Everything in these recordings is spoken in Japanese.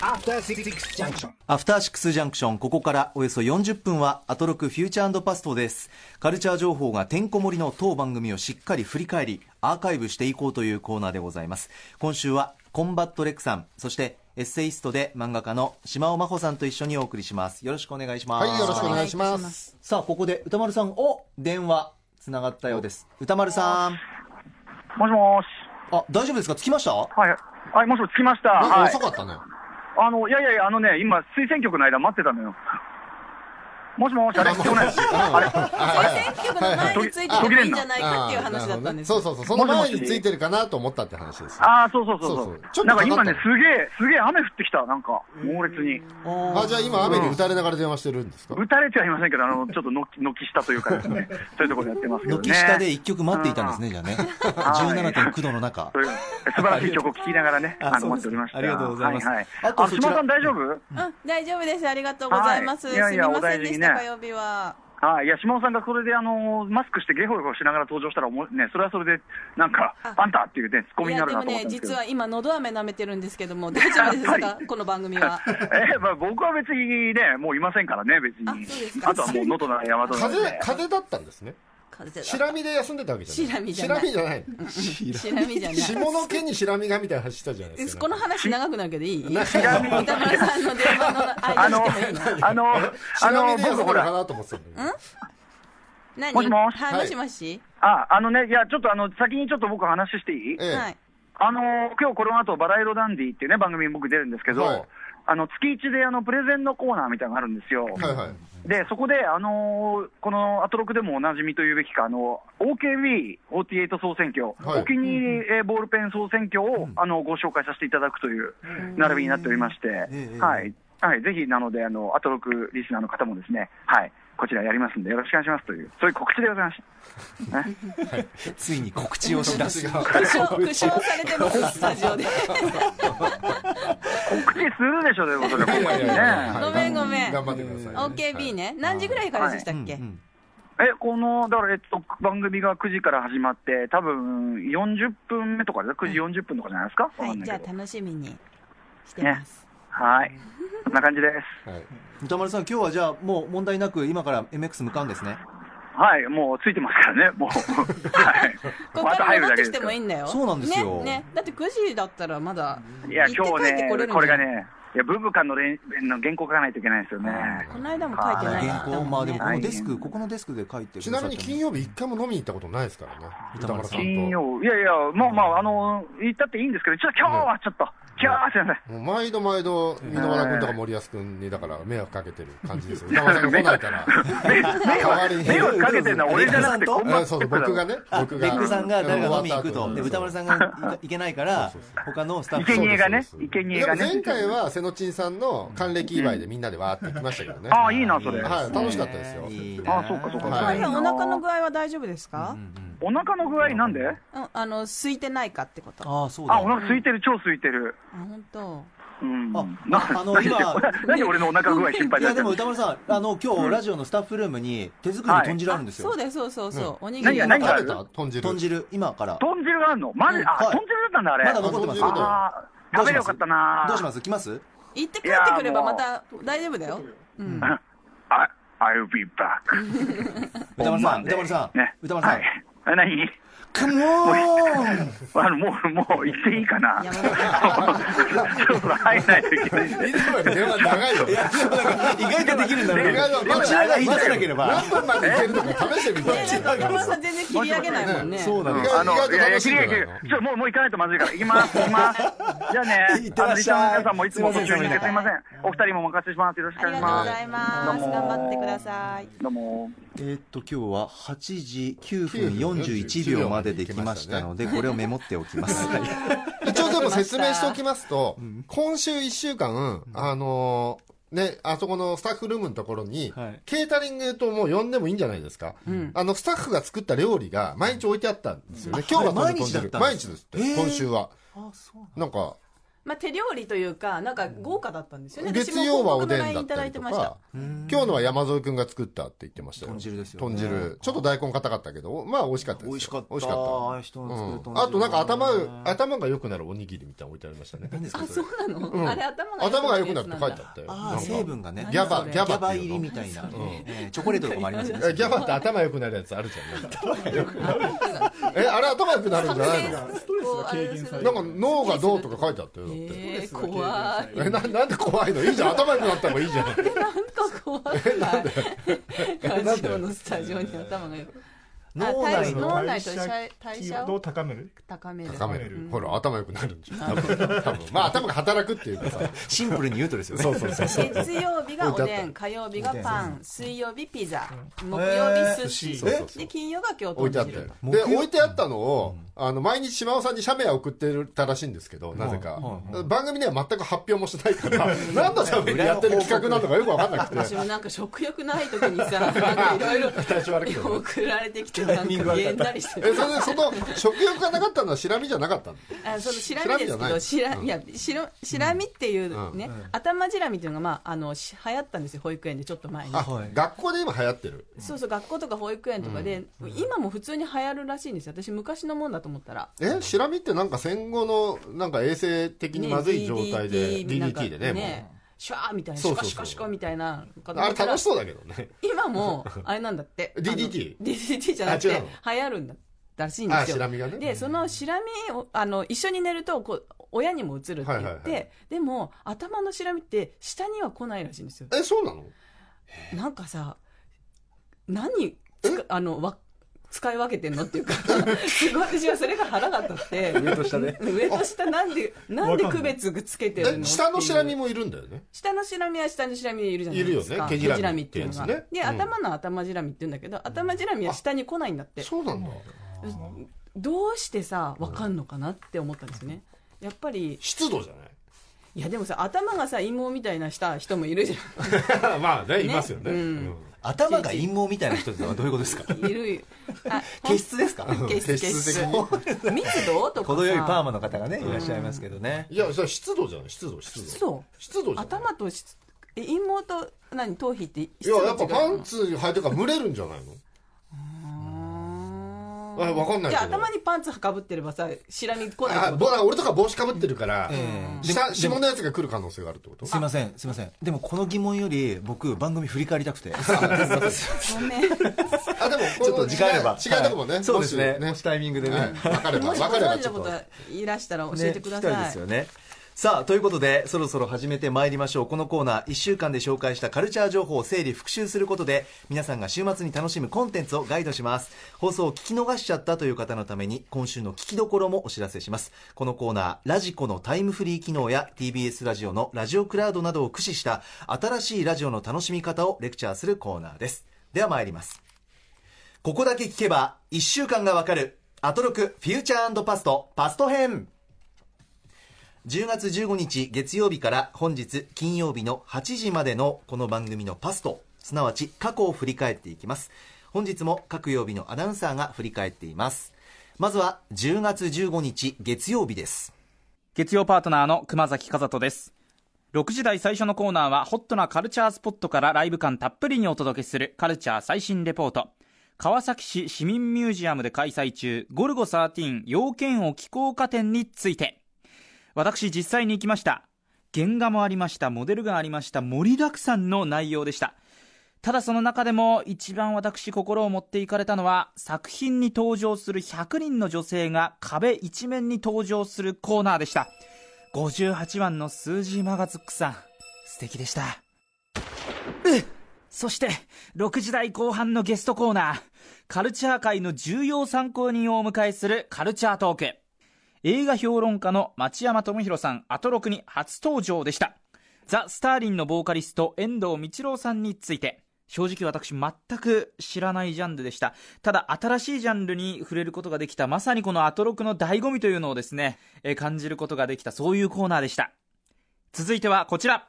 After Six Junction. アフターシックスジャンクション、ここからおよそ40分は、アトロクフューチャーパストです。カルチャー情報がてんこ盛りの当番組をしっかり振り返り、アーカイブしていこうというコーナーでございます。今週は、コンバットレックさん、そして、エッセイストで漫画家の島尾真帆さんと一緒にお送りします。よろしくお願いします。はい、よろしくお願いします。さあ、ここで宇多丸さん、お電話、つながったようです。宇多丸さん。もしもーし。あ、大丈夫ですか？着きました？はい。はい、もしもし、着きました。なんかはい遅。かったね。あの、いやいやいや、あのね、今、推薦曲の間待ってたのよ。もしもし、あれ、聞こえないあれ？選挙区の前についてればいいんじゃないかっていう話だったんですそうそうそう。その前についてるかなと思ったって話です。ああ、そうそうそうそう。なんか今ね、すげえ、すげえ雨降ってきた、なんか、猛烈に。あ、じゃあ今雨に打たれながら電話してるんですか？打たれちゃいませんけど、あの、ちょっと軒軒下というかですね、そういうところでやってますけどね。軒下で一曲待っていたんですね、じゃあね。17.9度の中。素晴らしい曲を聴きながらね、ああの、待っておりました。ありがとうございます。はいはい。あと島さん大丈夫？うん、大丈夫です。ありがとうございます。すみませんでした、ね火曜日は。はい、いや、島尾さんがそれで、あのマスクしてゲホゲホしながら登場したらおも、ね、それはそれで、なんか、ああんたっていうね、ツッコミになるなでもね、と思ったんですけど。実は今、のど飴舐めてるんですけども、大丈夫です やかこの番組は。えまあ、僕は別にね、もういませんからね、別に。あそうですかあとはもう、能登の山登り風で、。風だったんですね。風邪しらみで休んでたわけじゃない。しらみじゃない。しらみじゃない。しらみじゃない。下の毛にしらみがみたいな話したじゃないですか。この話長くなるけどいい。な歌丸さんの電話の間あのにしてもいいの、あの、あの、僕ほら、かなと思ってたんだけど。何？もしもし？はい、はいもし？もしあ、あのね、いや、ちょっとあの、先にちょっと僕話していい？ええ。はい。あの今日この後、バラ色ダンディっていうね、番組に僕出るんですけど、はいあの、月一であの、プレゼンのコーナーみたいなのがあるんですよ。はいはい。で、そこで、あのーこのアトロクでもおなじみというべきか、あの、OKB48 総選挙、はいお気に入りえーボールペン総選挙を、あの、ご紹介させていただくという並びになっておりまして、ええはい。はい。ぜひ、なので、あの、アトロクリスナーの方もですね、はい。こちらやりますんで、よろしくお願いしますという、そういう告知でございました。ついに告知をしだす。苦笑されてます、スタジオで。告知するでしょ、でもそれ、ほんまにね。ごめんごめん頑張ってください。OKB ね。何時ぐらいからでしたっけ、うんえ、この、だから、えっと、番組が9時から始まって、多分40分目とかで、9時40分とかじゃないですか、わはい、じゃあ。楽しみにしてます。はい。こんな感じです。はい。歌丸さん、今日はじゃあもう問題なく今から MX 向かうんですね。はい、もうついてますからね、もう。はい。ここまたから戻ってき入るだけですから。てもいいんだよ。そうなんですよね、ね。だって9時だったらまだ。いや、行って帰って今日ねこれがね、いや、ブーブカンのれんの原稿書かないといけないんですよね。この間も書いてない原稿、まあでもこはいのデスク、ここのデスクで書いてくちなみに金曜日一回も飲みに行ったことないですからね。歌丸さんと。金曜、いやいや、まあまあ、あの、言ったっていいんですけど、ちょっと今日はちょっと、今日はすい毎度毎度、箕輪田君とか森保君にだから迷惑かけてる感じですよ。歌丸さんが来ないから。迷惑。かけてるのは俺じゃなくて、コンバえそうそう僕がね、僕が。ベックさんが誰か飲みに行くと。で、うん歌丸さんが行けないから他のスタッフ。生贄がね生贄がね。前回は瀬野珍さんの還暦祝いでみんなでわーって行きましたけどね。ああ、いいな、それ。はい、楽しかったですよ。いいな。あそうかそうか。お腹の具合は大丈夫ですか、お腹の具合なんで？うん、あの、空いてないかってこと。ああ、そうだ。あ、お腹空いてる、超空いてる。あ、本当。うん。あなあの何で今何俺のお腹具合心配いやでも歌丸さん、あの今日ラジオのスタッフルームに手作りの豚汁あるんですよ。そうです、そうそうそう。おにぎり何食べた？豚汁。豚汁、今から。豚汁があるの？マジ、あ、はい豚汁だったんだ、あれ。まだ残ってますあ食べれよかったなどうします？来ます？行って帰ってくればまた大丈夫だよ。うん。あ I'll be back. 歌丸さん、歌丸さんね。、歌丸さんはい。。あ何？Come on! あの、もう、もう、行っていいかな？やめそろそろ入らないといけないんで。いつもより電話長いよ。意外とできるんだちらが言い出さなければ。何分までいけるのか試してみたい。山本さん全然切り上げないもんね。そうあの、いやいや、楽しいんじゃないのきれいきれい。ちょ、もう、もう行かないとまずいから。行きます、行きます。じゃあね。いってらっしゃいあのリスナーの皆さんもいつもご注意いませんすいません。お二人もお任せします。よろしくおあり願いします。がとうございます。頑張ってください。どうも。えーっと、今日は8時9分41秒までできましたので、これをメモっておきます。一応でも説明しておきますと、今週1週間、あのーね、あそこのスタッフルームのところに、はいケータリングともう呼んでもいいんじゃないですか。あの、スタッフが作った料理が毎日置いてあったんですよね。今日はあ毎。日だったんです毎日ですって、今週は。あ、そうなんか、まあ、手料理というか、なんか豪華だったんですよね。月曜はおでんだったりとか。今日のは山添君が作ったって言ってましたよ。豚汁ですよね。豚汁。ちょっと大根硬かったけど。まあ美味しかったですよ。美味しかった。美味しかああいう人った、の作るうん、あとなんか頭頭が良くなるおにぎりみたいなの置いてありましたね。何ですかあ、そうなの、うん。あれ頭が頭が良くなるって書いてあったよ。あ成分がね。ギャバギャバギャバ入りみたいな、ん。えーチョコレートとかもありますよね。えギャバって頭良くなるやつあるじゃん。なんかえあれ頭良くなるんじゃないの？ストレスが軽減されなんか脳がどうとか書いてあったよ。だって、えー、怖い。えななんで怖いの？いいじゃん。頭良くなった方がいいじゃん。なんか怖い。なんで？ラジオのスタジオに頭がよく。脳内の？脳内と代代謝？をを高める？高める。高める、うん。ほら頭良くなるんじゃん。多分多分。まあ頭が働くっていうかさ。シンプルに言うとですよね。そうそうそうそう。月曜日がおでん、火曜日がパン、水曜日ピザ、木曜日寿司、で金曜が京都置いてあった。で置いてあったのを、あの毎日島尾さんに写メは送ってたらしいんですけどなぜか、はい番組では全く発表もしないから何のためにやってる企画なのかよく分かんなくて。私もなんか食欲ない時にさ、なんかいろいろ送られてきて、なんかげんだりして。えそれでその食欲がなかったのはシラミじゃなかったの？あそのシラミですけど、シい。やシラシラミっていうね、頭シラミっていうのが、まあ、あのし流行ったんですよ、保育園でちょっと前に。学校で今流行ってる。そうそう、学校とか保育園とかで、今も普通に流行るらしいんですよ。私、昔のもんだと思ったら。え？シラミってなんか戦後のなんか衛生的にまずい状態で、DDT でねシュワーみたいな、シュカシュカシュカみたいな。あれ楽しそうだけどね今も、あれなんだって。あの DDT DDT じゃなくて、流行るんだ。らしいんですよ。あシラミがねで、そのシラミを、あの、一緒に寝ると、こう、親にも移るって言って、はいはいはいでも、頭のシラミって、下には来ないらしいんですよ。えそうなの？なんかさ、何あの、わ、使い分けてんのっていうか、すごい私はそれが腹が立って、上と下ね上と下なんで、なんで区別つけてるのえ下のシラミももいるんだよね。下のシラミは下のシラミでいるじゃないですか。いるよね毛じらみっていうのが。ね。で、うん。頭の頭じらみって言うんだけど、頭じらみは下に来ないんだって。そうなんだ。どうしてさ、わかんのかなって思ったんですよね。やっぱり、湿度じゃない？いやでもさ、頭がさ、陰謀みたいなした人もいるじゃん。まあねいますよね。うん。うん頭が陰謀みたいな人ってのはどういうことですか？いる。あ、毛質ですか？毛質、毛毛質。密度とかさ。程よいパーマの方がねいらっしゃいますけどね。いやそれ湿度じゃない。湿度湿度。湿度？湿度じゃない。頭としえ陰謀と何？頭皮っていややっぱパンツ履いてるから蒸れるんじゃないの？ああわかんないじゃあ頭にパンツかぶってればさシラミ来ないあってこと？ぼ俺とか帽子かぶってるから、ええ下で下のやつが来る可能性があるってこと？すいませんすいません。でもこの疑問より僕番組振り返りたくて。ごめん。あでもちょっと時間あれば。違うとこもね、はい。そうですね。もしもしタイミングでね。はい。分かればもしご分かればと。こといらしたら教えてください,、ね聞きたいですよねさあということでそろそろ始めてまいりましょう。このコーナー1週間で紹介したカルチャー情報を整理復習することで皆さんが週末に楽しむコンテンツをガイドします。放送を聞き逃しちゃったという方のために今週の聞きどころもお知らせします。このコーナーラジコのタイムフリー機能や TBS ラジオのラジオクラウドなどを駆使した新しいラジオの楽しみ方をレクチャーするコーナーです。では参ります。ここだけ聞けば1週間がわかるアトロクフューチャーパストパスト編。10月15日月曜日から本日金曜日の8時までのこの番組のパストすなわち過去を振り返っていきます。本日も各曜日のアナウンサーが振り返っています。まずは10月15日月曜日です。月曜パートナーの熊崎和人です。6時台最初のコーナーはホットなカルチャースポットからライブ感たっぷりにお届けするカルチャー最新レポート。川崎市市民ミュージアムで開催中。ゴルゴ13要件を気候化展について。私実際に行きました。原画もありました。モデルがありました。盛りだくさんの内容でした。ただその中でも一番私心を持っていかれたのは作品に登場する100人の女性が壁一面に登場するコーナーでした。58番のスージーマガズックさん。素敵でした。うそして6時台後半のゲストコーナー。カルチャー界の重要参考人をお迎えするカルチャートーク。映画評論家の町山智博さんアトロクに初登場でした。ザ・スターリンのボーカリスト遠藤道郎さんについて。正直私全く知らないジャンルでした。ただ新しいジャンルに触れることができたまさにこのアトロクの醍醐味というのをですね、え感じることができたそういうコーナーでした。続いてはこちら。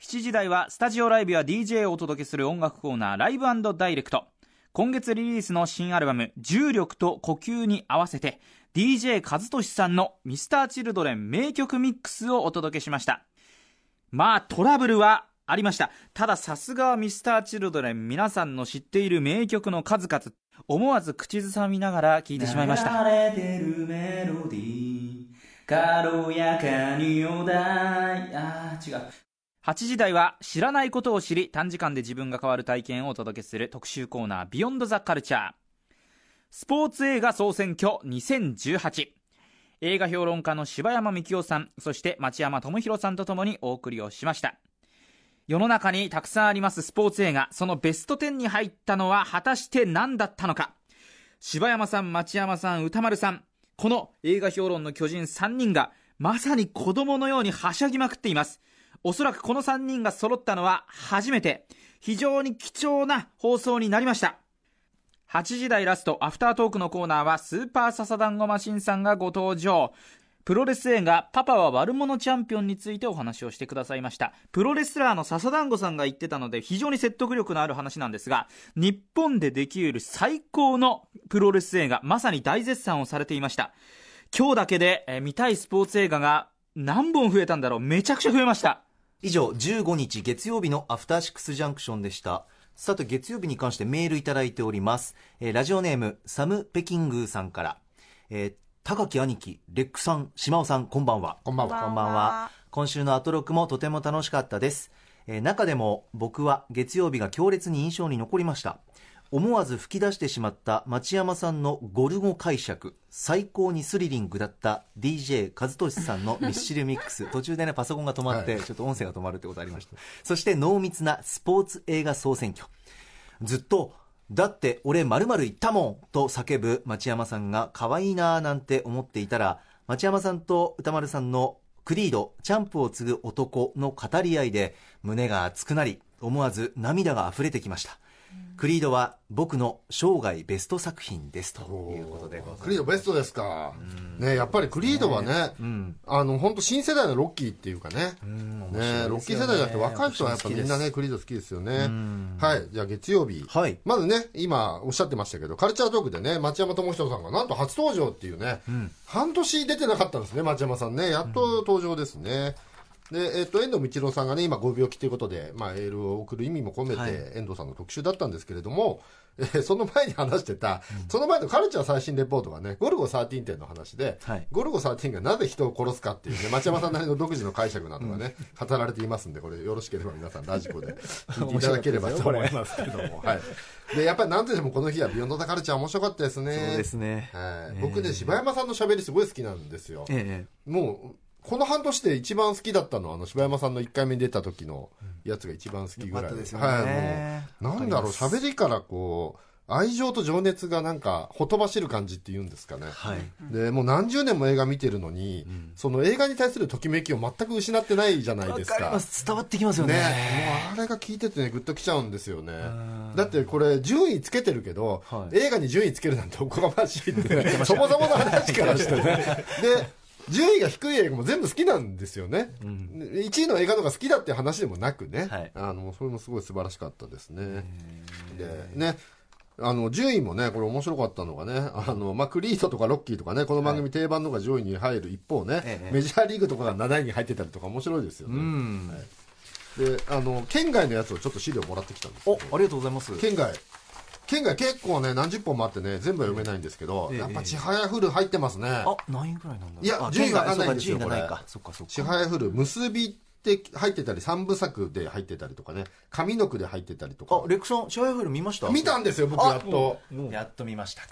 7時台はスタジオライブや DJ をお届けする音楽コーナーライブダイレクト。今月リリースの新アルバム「重力と呼吸」に合わせて DJ 和俊さんの Mr.Children 名曲ミックスをお届けしました。まあトラブルはありました。たださすがは Mr.Children 皆さんの知っている名曲の数々。思わず口ずさみながら聴いてしまいました。流れてるメロディー。軽やかにお題。あー違う。8時台は知らないことを知り短時間で自分が変わる体験をお届けする特集コーナービヨンドザカルチャースポーツ映画総選挙2018映画評論家の柴山幹夫さんそして町山智博さんとともにお送りをしました。世の中にたくさんありますスポーツ映画。そのベスト10に入ったのは果たして何だったのか。柴山さん町山さん歌丸さんこの映画評論の巨人3人がまさに子供のようにはしゃぎまくっています。おそらくこの3人が揃ったのは初めて。非常に貴重な放送になりました。8時台ラストアフタートークのコーナーはスーパーササダンゴマシンさんがご登場。プロレス映画「パパは悪者チャンピオン」についてお話をしてくださいました。プロレスラーの笹団子さんが言ってたので非常に説得力のある話なんですが日本でできうる最高のプロレス映画まさに大絶賛をされていました。今日だけで、えー見たいスポーツ映画が何本増えたんだろう。めちゃくちゃ増えました。以上15日月曜日のアフターシックスジャンクションでした。さて月曜日に関してメールいただいております、えーラジオネームサム・ペキングーさんから、えー高木兄貴レックさん島尾さんこんばんは。こんばんは。こんばんは。今週のアトロクもとても楽しかったです、えー中でも僕は月曜日が強烈に印象に残りました思わず吹き出してしまった町山さんのゴルゴ解釈最高にスリリングだった DJ 和俊さんの ミッシルミックス。途中でねパソコンが止まって、はい。ちょっと音声が止まるってことありました。そして濃密なスポーツ映画総選挙。ずっとだって俺〇〇言ったもんと叫ぶ町山さんが可愛いなーなんて思っていたら町山さんと歌丸さんのクリードチャンプを継ぐ男の語り合いで胸が熱くなり思わず涙が溢れてきましたクリードは僕の生涯ベスト作品ですということでクリードベストですか、ねやっぱりクリードはね、ん。あの本当新世代のロッキーっていうかね、ねロッキー世代じゃなくて若い人はやっぱみんなねクリード好きですよね。はいじゃあ月曜日、はい。まずね今おっしゃってましたけどカルチャートークでね町山智人さんがなんと初登場っていうね、半年出てなかったんですね町山さんね。やっと登場ですね、で、えっと、遠藤道郎さんがね、今ご病気ということで、まあ、エールを送る意味も込めて、はい遠藤さんの特集だったんですけれども、えーその前に話してた、その前のカルチャー最新レポートがね、ゴルゴ13点の話で、はいゴルゴ13がなぜ人を殺すかっていうね、町山さんなりの独自の解釈などがね、語られていますんで、これよろしければ皆さんラジコで聞いていただければと思いますけども、はい。で、やっぱりなんとしてもこの日はビヨンドザカルチャー面白かったですね。そうですねはいえー僕ね、柴山さんの喋りすごい好きなんですよ。ええもう、この半年で一番好きだったのは、あの、柴山さんの1回目に出た時のやつが一番好きぐらいよかったですよね。はい、もう、なんだろう、喋りからこう、愛情と情熱がなんか、ほとばしる感じって言うんですかね。はい。で、もう何十年も映画見てるのに、その映画に対するときめきを全く失ってないじゃないわですか。かります。伝わってきますよね。ね、もうあれが聞いててね、グッときちゃうんですよね。だってこれ、順位つけてるけど、はい。映画に順位つけるなんておこがましいって、ね、そもそもの話からしてね。で、順位が低い映画も全部好きなんですよね。1位の映画のが好きだっていう話でもなくね、はい。あの、それもすごい素晴らしかったですね。で、ね、あの、順位もね、これ面白かったのがね、あの、まあ、クリードとかロッキーとかね、この番組定番のが上位に入る一方ね、ええ。メジャーリーグとかが7位に入ってたりとか面白いですよね。うん。であの県外のやつをちょっと資料もらってきたんですおありがとうございます。県外県外結構ね何十本もあってね全部は読めないんですけど、ええやっぱちはやふる入ってますね、あ何位ぐらいなんだ。いやあ順位わかんないんですよこかそっかそっか。ちはやふる結びって入ってたり三部作で入ってたりとかね上の句で入ってたりとか。あレクさんシャイフル見ました？見たんですよ僕やっと。やっと見ましたか。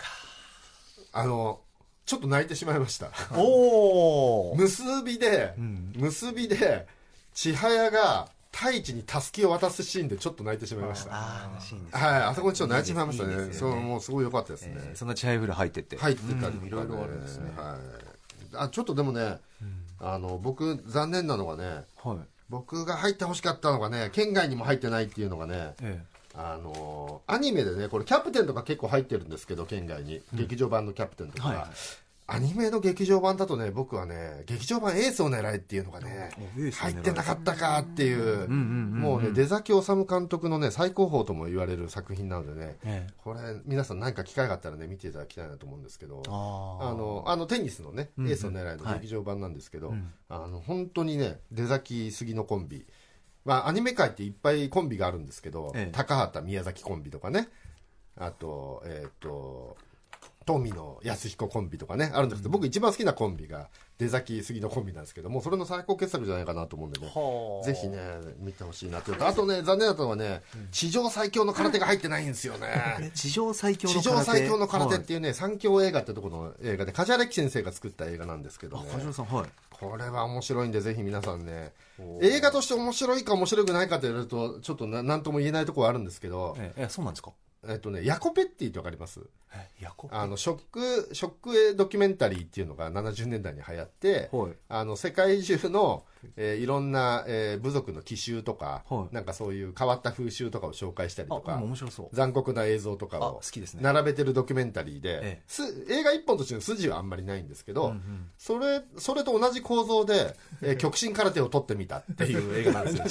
あのちょっと泣いてしまいました。おお 結びで、ん。結びで千早が太一にたすきを渡すシーンでちょっと泣いてしまいました。ああシーンですはいあそこにちょっと泣いてしまいましたね。いいね。そうもうすごい良かったですね、えーそんなチャイフル入ってて。入ってたりとか、ね。うんいろいろあるんですね。はい、あちょっとでもね、あの僕残念なのがねはい。僕が入ってほしかったのがね県外にも入ってないっていうのがねえあのアニメでねこれキャプテンとか結構入ってるんですけど県外に、劇場版のキャプテンとかはいアニメの劇場版だとね、僕はね、劇場版エースを狙えっていうのがね入ってなかったかっていう、もうね、出崎治監督のね、最高峰とも言われる作品なのでね、ええ。これ、皆さん何か機会があったらね、見ていただきたいなと思うんですけど、あの、あの、テニスのね、エースを狙いのはい。劇場版なんですけど、うん。あの、本当にね、出崎杉のコンビ、まあ、アニメ界っていっぱいコンビがあるんですけど、ええ。高畑宮崎コンビとかね、あと、えっ、と、富野康彦コンビとかね、あるんですけど、僕一番好きなコンビが、出崎杉のコンビなんですけども、それの最高傑作じゃないかなと思うんでね、はあ。ぜひね、見てほしいなというと、あとね、残念だったのはね、地上最強の空手が入ってないんですよね。え地上最強の地空手？上最強の空手っはいていうね、三強映画ってところの映画で、梶原樹先生が作った映画なんですけどあね、梶原さんはい。これは面白いんで、ぜひ皆さんね、映画として面白いか面白くないかと言われると、ちょっとななんとも言えないところはあるんですけど、えええそうなんですか？えっとね、ヤコペッティってわかります？あの、ショック、ショック映ドキュメンタリーっていうのが70年代に流行って、はい。あの、世界中の、えーいろんな、えー部族の奇襲とか、はい。なんかそういう変わった風習とかを紹介したりとかも面白そう。残酷な映像とかあを好きですね。並べてるドキュメンタリーで、ええ。す映画一本としての筋はあんまりないんですけど、うんうん。それそれと同じ構造で、えー 極真空手を撮ってみたっていう映画なんですよ。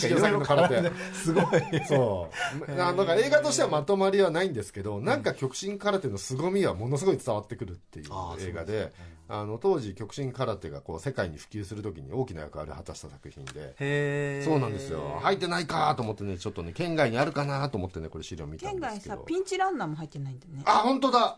すごい。そう。あだから映画としてはまとまりはないんですけど、なんか極真空手の凄みはものすごい伝わってくるっていう映画で、あの当時極真空手がこう世界に普及するときに大きな役割を果たした作品で。そうなんですよ。入ってないかと思ってね、ちょっとね、県外にあるかなと思ってね、これ資料見たん県外ですけど。さピンチランナーも入ってないんだよねあ、本当だ、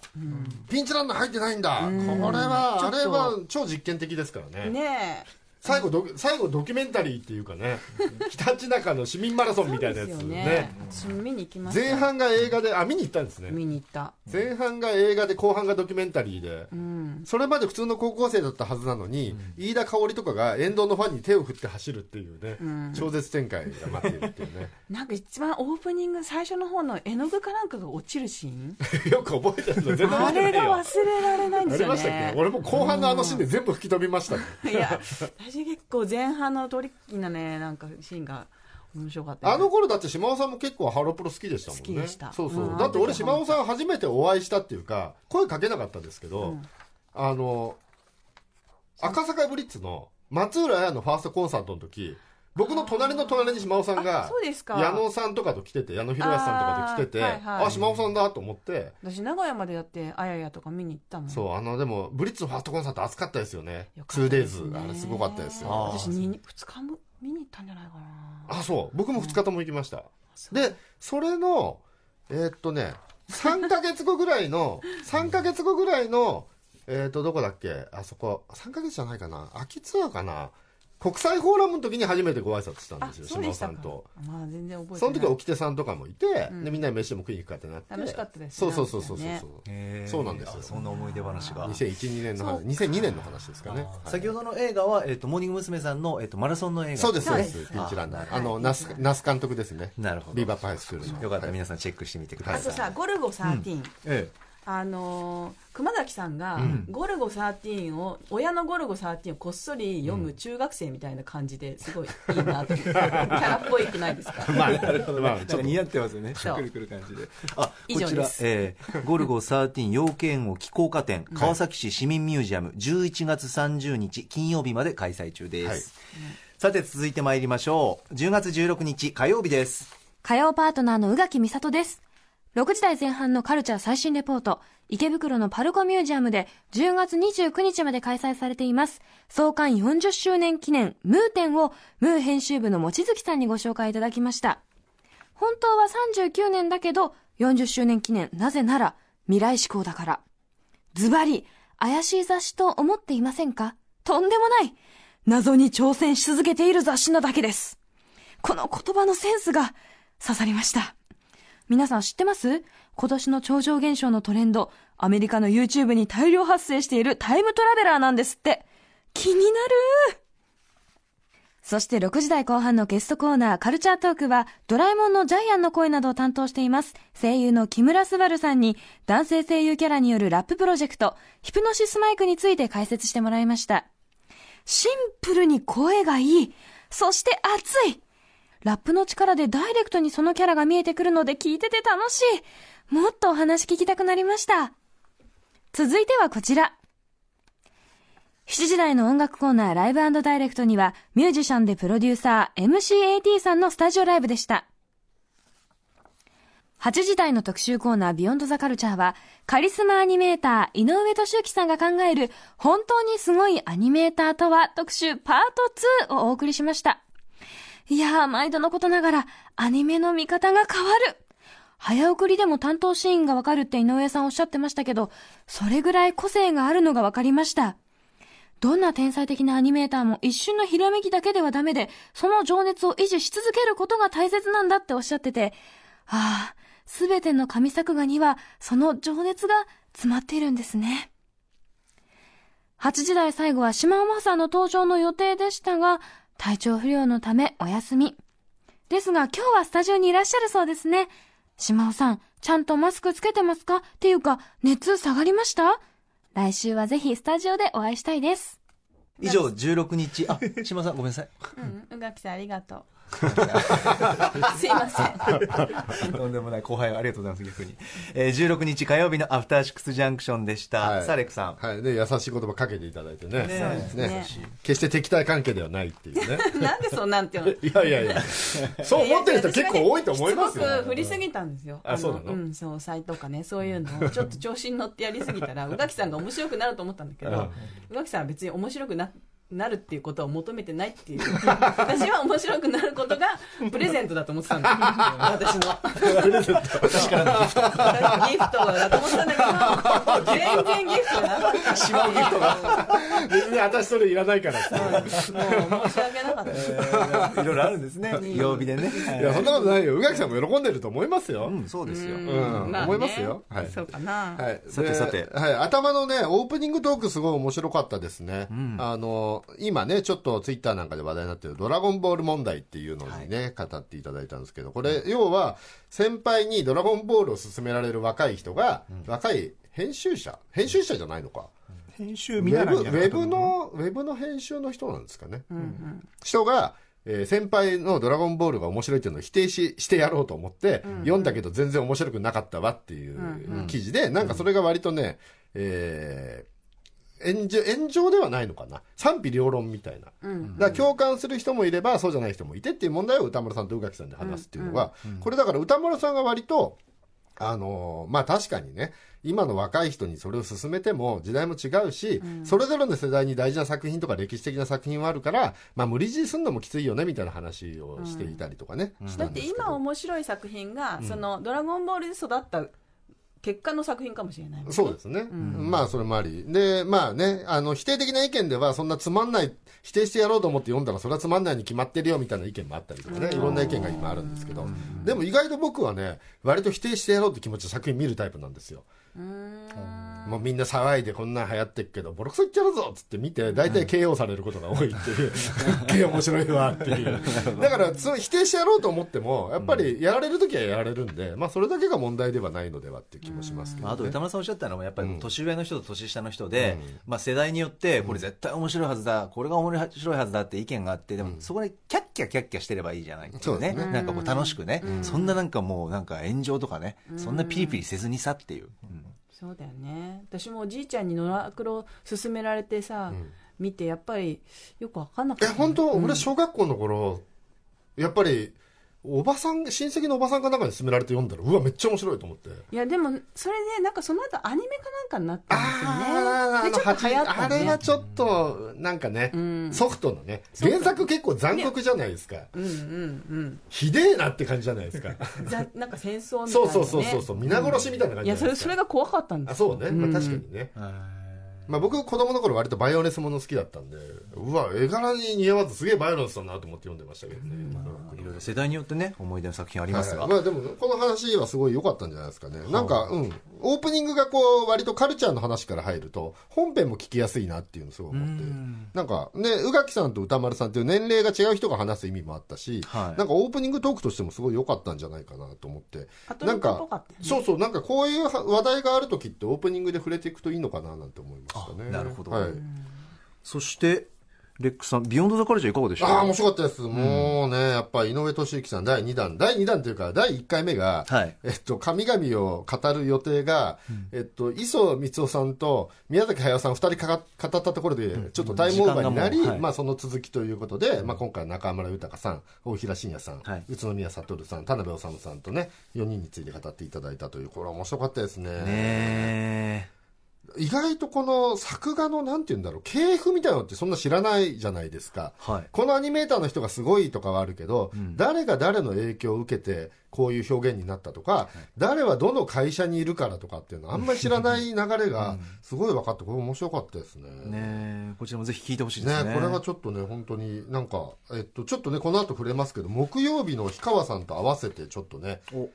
ピンチランナー入ってないんだ。これは、あちょっとれは超実験的ですからね。ね最後ド、最後ドキュメンタリーっていうかね、北地中の市民マラソンえみたいなやつね。私も見に行きました前半が映画で、あ、見に行ったんですね。見に行った前半が映画で後半がドキュメンタリーで、うんそれまで普通の高校生だったはずなのに、飯田香織とかが沿道のファンに手を振って走るっていうね、ん超絶展開が待っているっていうね。なんか一番オープニング最初の方の絵の具かなんかが落ちるシーン？よく覚えてるの全然あ。れが忘れられないんですよありましたっねけ？俺も後半のあのシーンで全部吹き飛びましたね。いや私結構前半のトリッキーなねなんかシーンが面白かったよあの頃だって島尾さんも結構ハロプロ好きでしたもんね。好きでしたそうそう。うんだって俺島尾さん初めてお会いしたっていうか、声かけなかったんですけど、うんあの、赤坂ブリッツの松浦綾のファーストコンサートの時、僕の隣の隣に島尾さんあがそうですか。矢野さんとかと来てて矢野博康さんとかと来ててあはいはい島尾さんだと思って、私名古屋までやってあややとか見に行ったもん。そうあのでもブリッツのファーストコンサート熱かったですよね。よす 2days ねあれすごかったですよ。私に2日も見に行ったんじゃないかな。あそう。僕も2日とも行きました、そう。でそれのえーっとね3ヶ月後ぐらいの 3ヶ月後ぐらいのえーっとどこだっけ？あそこ。3ヶ月じゃないかな。秋ツアーかな？国際フォーラムの時に初めてご挨拶したんあですよ島尾さんと。まあ全然覚えてない。その時は沖手さんとかもいて、うん。でみんなで飯でも食いに行くかってなって。楽しかったですそうそうそうそうそう、そう。なんですよ。あそんな思い出話が。2001、2年の話、2002年の話ですかね。はい。先ほどの映画は、えっとモーニング娘。さんの、えっとマラソンの映画。そうです、そうです。ピンチランナー。ああの、ナス、ナス監督ですね。なるほど。ビーバップハイスクールの。よかった。らはい。皆さんチェックしてみてください、あとさ「ゴルゴ13」えあのー熊崎さんがん「ゴルゴ13」を親の「ゴルゴ13」をこっそり読む中学生みたいな感じですごいいいなって キャラっぽいくないですか？まあ、なるほど。まあ、えちょっと。似合ってますよね。くるくる感じで。あ以こちら。上で、す。えーゴルゴ13要件を気候化展川崎市市民ミュージアム11月30日金曜日まで開催中です、はい。さて続いてまいりましょう。10月16日火曜日です。火曜パートナーの宇垣美里です。6時台前半のカルチャー最新レポート、池袋のパルコミュージアムで10月29日まで開催されています。創刊40周年記念ムー展をムー編集部の望月さんにご紹介いただきました。本当は39年だけど40周年記念なぜなら未来志向だから。ズバリ、怪しい雑誌と思っていませんか？とんでもない謎に挑戦し続けている雑誌なだけです。この言葉のセンスが刺さりました。皆さん知ってます？今年の超常現象のトレンド、アメリカの YouTube に大量発生しているタイムトラベラーなんですって。気になる？そして6時台後半のゲストコーナーカルチャートークはドラえもんのジャイアンの声などを担当しています声優の木村昴さんに男性声優キャラによるラッププロジェクトヒプノシスマイクについて解説してもらいました。シンプルに声がいい。そして熱い。ラップの力でダイレクトにそのキャラが見えてくるので聞いてて楽しい。もっとお話聞きたくなりました。続いてはこちら。7時台の音楽コーナーライブダイレクトには、ミュージシャンでプロデューサー MCAT さんのスタジオライブでした。8時台の特集コーナービヨンドザカルチャーは、カリスマアニメーター井上俊之さんが考える本当にすごいアニメーターとは特集パート2をお送りしました。いやー、毎度のことながら、アニメの見方が変わる。早送りでも担当シーンがわかるって井上さんおっしゃってましたけど、それぐらい個性があるのがわかりました。どんな天才的なアニメーターも一瞬のひらめきだけではダメで、その情熱を維持し続けることが大切なんだっておっしゃってて、ああ、すべての神作画にはその情熱が詰まっているんですね。8時台最後は島尾真さんの登場の予定でしたが、体調不良のためお休み。ですが今日はスタジオにいらっしゃるそうですね。島尾さん、ちゃんとマスクつけてますか？っていうか、熱下がりました？来週はぜひスタジオでお会いしたいです。以上16日あ島さんごめんなさいうん、宇垣さんありがとう。すいません。とんでもない後輩ありがとうございます逆に、えー、16日火曜日のアフターシックスジャンクションでした、はい。サレクさん。はい。ね、優しい言葉かけていただいてね。ね。ね。決して敵対関係ではないっていうね。なんでそんなんていうの？いやいやいや。そう思ってる人結構多いと思いますよ。しつこく振りすぎたんですよ。あそうなの？うん、そう、サイトかね、そういうのをちょっと調子に乗ってやりすぎたら、宇垣さんが面白くなると思ったんだけど、宇垣さんは別に面白くな、なるっていうことを求めてないっていう。私は面白くなることがプレゼントだと思ってたんだよ。私の。ギフトだと思ってたんだけど、全然ギフトなかった。島尾ギフトが。別に私それいらないから申し訳なかった。いろいろあるんですね。曜日でね、いやそんなことないよ。宇垣さんも喜んでると思いますよ、うんそうですよ、うん。まあね。思いますよ。はい。そうかな。はい、さてさて。ではい、頭のね、オープニングトークすごい面白かったですね。ん。あの、今ね、ちょっとツイッターなんかで話題になってるドラゴンボール問題っていうのにね、語っていただいたんですけど、これ、要は、先輩にドラゴンボールを勧められる若い人が、若い編集者編集者じゃないのか。編集ウェブウェブの、ウェブの編集の人なんですかね。人が、えー先輩の「ドラゴンボール」が面白いっていうのを否定ししてやろうと思って、読んだけど全然面白くなかったわっていう記事で、なんかそれが割とね、えー炎上炎上ではないのかな。賛否両論みたいな、だから共感する人もいればそうじゃない人もいてっていう問題を歌丸さんと宇垣さんで話すっていうのが、これだから歌丸さんが割とあのーまあ確かにね、今の若い人にそれを進めても時代も違うし、それぞれの世代に大事な作品とか歴史的な作品はあるから、まあ無理強いするのもきついよねみたいな話をしていたりとかね、だって今面白い作品が、その「ドラゴンボール」で育った結果の作品かもしれないね。そうですね、まあそれもあり。でまあねあの否定的な意見ではそんなつまんない否定してやろうと思って読んだらそれはつまんないに決まってるよみたいな意見もあったりとかね、いろんな意見が今あるんですけど、でも意外と僕はね割と否定してやろうって気持ちで作品見るタイプなんですよもうみんな騒いでこんなん流行ってるけどボロクソ言っちゃうぞっつって見て大体 KO されることが多いっていうすっげえ面白いわっていう。だからその否定してやろうと思ってもやっぱりやられる時はやられるんで、まあそれだけが問題ではないのではっていう気もしますけど、ね。あと歌丸さんおっしゃったのはやっぱり年上の人と年下の人で、まあ、世代によってこれ絶対面白いはずだこれが面白いはずだって意見があってでもそこでキャッキャキャッキャしてればいいじゃないっていうね。そうですね。なんかこう楽しくね、そんななんかもうなんか炎上とかね、そんなピリピリせずにさっていう、うんそうだよね。私もおじいちゃんに野良黒勧められてさ、見てやっぱりよく分かんなかえった、本当、俺小学校の頃やっぱりおばさん親戚のおばさんかなんかに勧められて読んだらうわめっちゃ面白いと思って。いやでもそれでなんかその後アニメかなんかになったんですよあねでちょっと流行ったあれはねちょっとなんかね、ん。ソフトのね原作結構残酷じゃないですか、うんうんひでえなって感じじゃないですか。なんか戦争みたいな、ね、そうそうそうそうそう皆殺しみたいな感いじじゃないですか、やそれそれが怖かったんですあそうね、まあ、ん。確かにね、まあ、僕子供の頃割とバイオレンスもの好きだったんでうわ絵柄に似合わずすげえバイオレンスだなと思って読んでましたけどね、いろいろ世代によってね思い出の作品ありますが、はい。まあでもこの話はすごい良かったんじゃないですかね。なんかうんオープニングがこう割とカルチャーの話から入ると本編も聞きやすいなっていうのをすごい思って。なんかね宇垣さんと歌丸さんっていう年齢が違う人が話す意味もあったし、はい。なんかオープニングトークとしてもすごい良かったんじゃないかなと思って。なんかそうそうなんかこういう話題がある時ってオープニングで触れていくといいのかななんて思いましたね。あなるほど。はい。そしてレックさん、ビヨンドザカルチャーいかがでした？ああ、面白かったです。もうね、やっぱ井上俊之さん第2弾。第2弾というか、第1回目が、はい。えっと、神々を語る予定が、えっと、磯光夫さんと宮崎駿さん2人かか語ったところで、ちょっとタイムオーバーになり、はい。まあその続きということで、まあ今回中村豊さん、大平信也さん、はい。宇都宮悟さん、田辺治さんとね、4人について語っていただいたという、これは面白かったですね。ね意外とこの作画のなんて言うんだろう系譜みたいなのってそんな知らないじゃないですか、はいこのアニメーターの人がすごいとかはあるけど、誰が誰の影響を受けてこういう表現になったとか、誰はどの会社にいるからとかっていうのあんまり知らない流れが すごい分かってこれ面白かったですね。え。ねえこちらもぜひ聞いてほしいですね。ね、これはちょっとね、本当になんか、えっと、ちょっとね、この後触れますけど、木曜日の氷川さんと合わせて、ちょっとね、お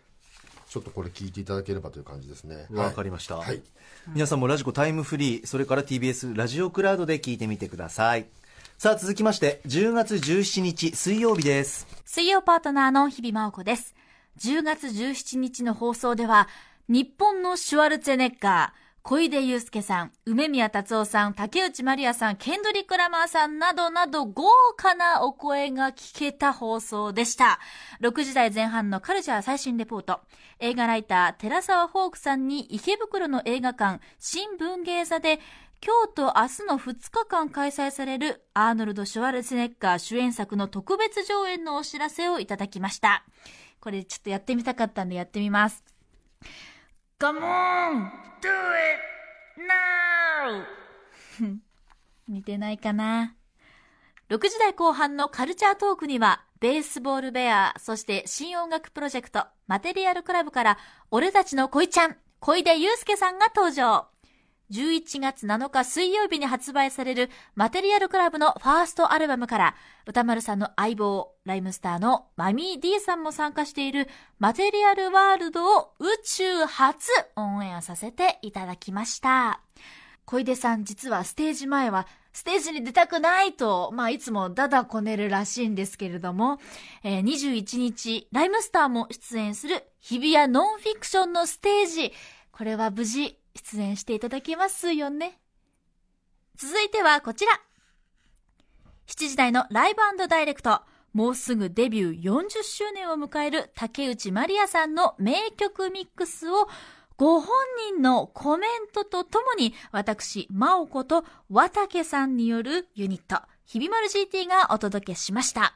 ちょっとこれ聞いていただければという感じですね。わかりました。はい。皆さんもラジコタイムフリー、それから TBS ラジオクラウドで聞いてみてください。さあ続きまして、10月17日水曜日です。水曜パートナーの日々真央子です。10月17日の放送では、日本のシュワルツェネッガー、小出祐介さん、梅宮達夫さん、竹内まりやさん、ケンドリック・ラマーさんなどなど豪華なお声が聞けた放送でした。6時台前半のカルチャー最新レポート。映画ライター、寺沢フォークさんに池袋の映画館、新文芸座で、今日と明日の2日間開催されるアーノルド・シュワルツネッガー主演作の特別上演のお知らせをいただきました。これちょっとやってみたかったんでやってみます。Come on! Do it! Now! 似てないかな ?6 時台後半のカルチャートークには、ベースボールベア、そして新音楽プロジェクト、マテリアルクラブから、俺たちの恋ちゃん、小出祐介さんが登場。11月7日水曜日に発売されるマテリアルクラブのファーストアルバムから歌丸さんの相棒、ライムスターのマミー D さんも参加しているマテリアルワールドを宇宙初オンエアさせていただきました。小出さん実はステージ前はステージに出たくないと、まあいつもダダこねるらしいんですけれども、えー21日、ライムスターも出演する日比谷ノンフィクションのステージ、これは無事出演していただきますよね。続いてはこちら。7時台のライブダイレクト。もうすぐデビュー40周年を迎える竹内まりやさんの名曲ミックスをご本人のコメントとともに私、真央子と綿竹さんによるユニット、ひびまる GT がお届けしました。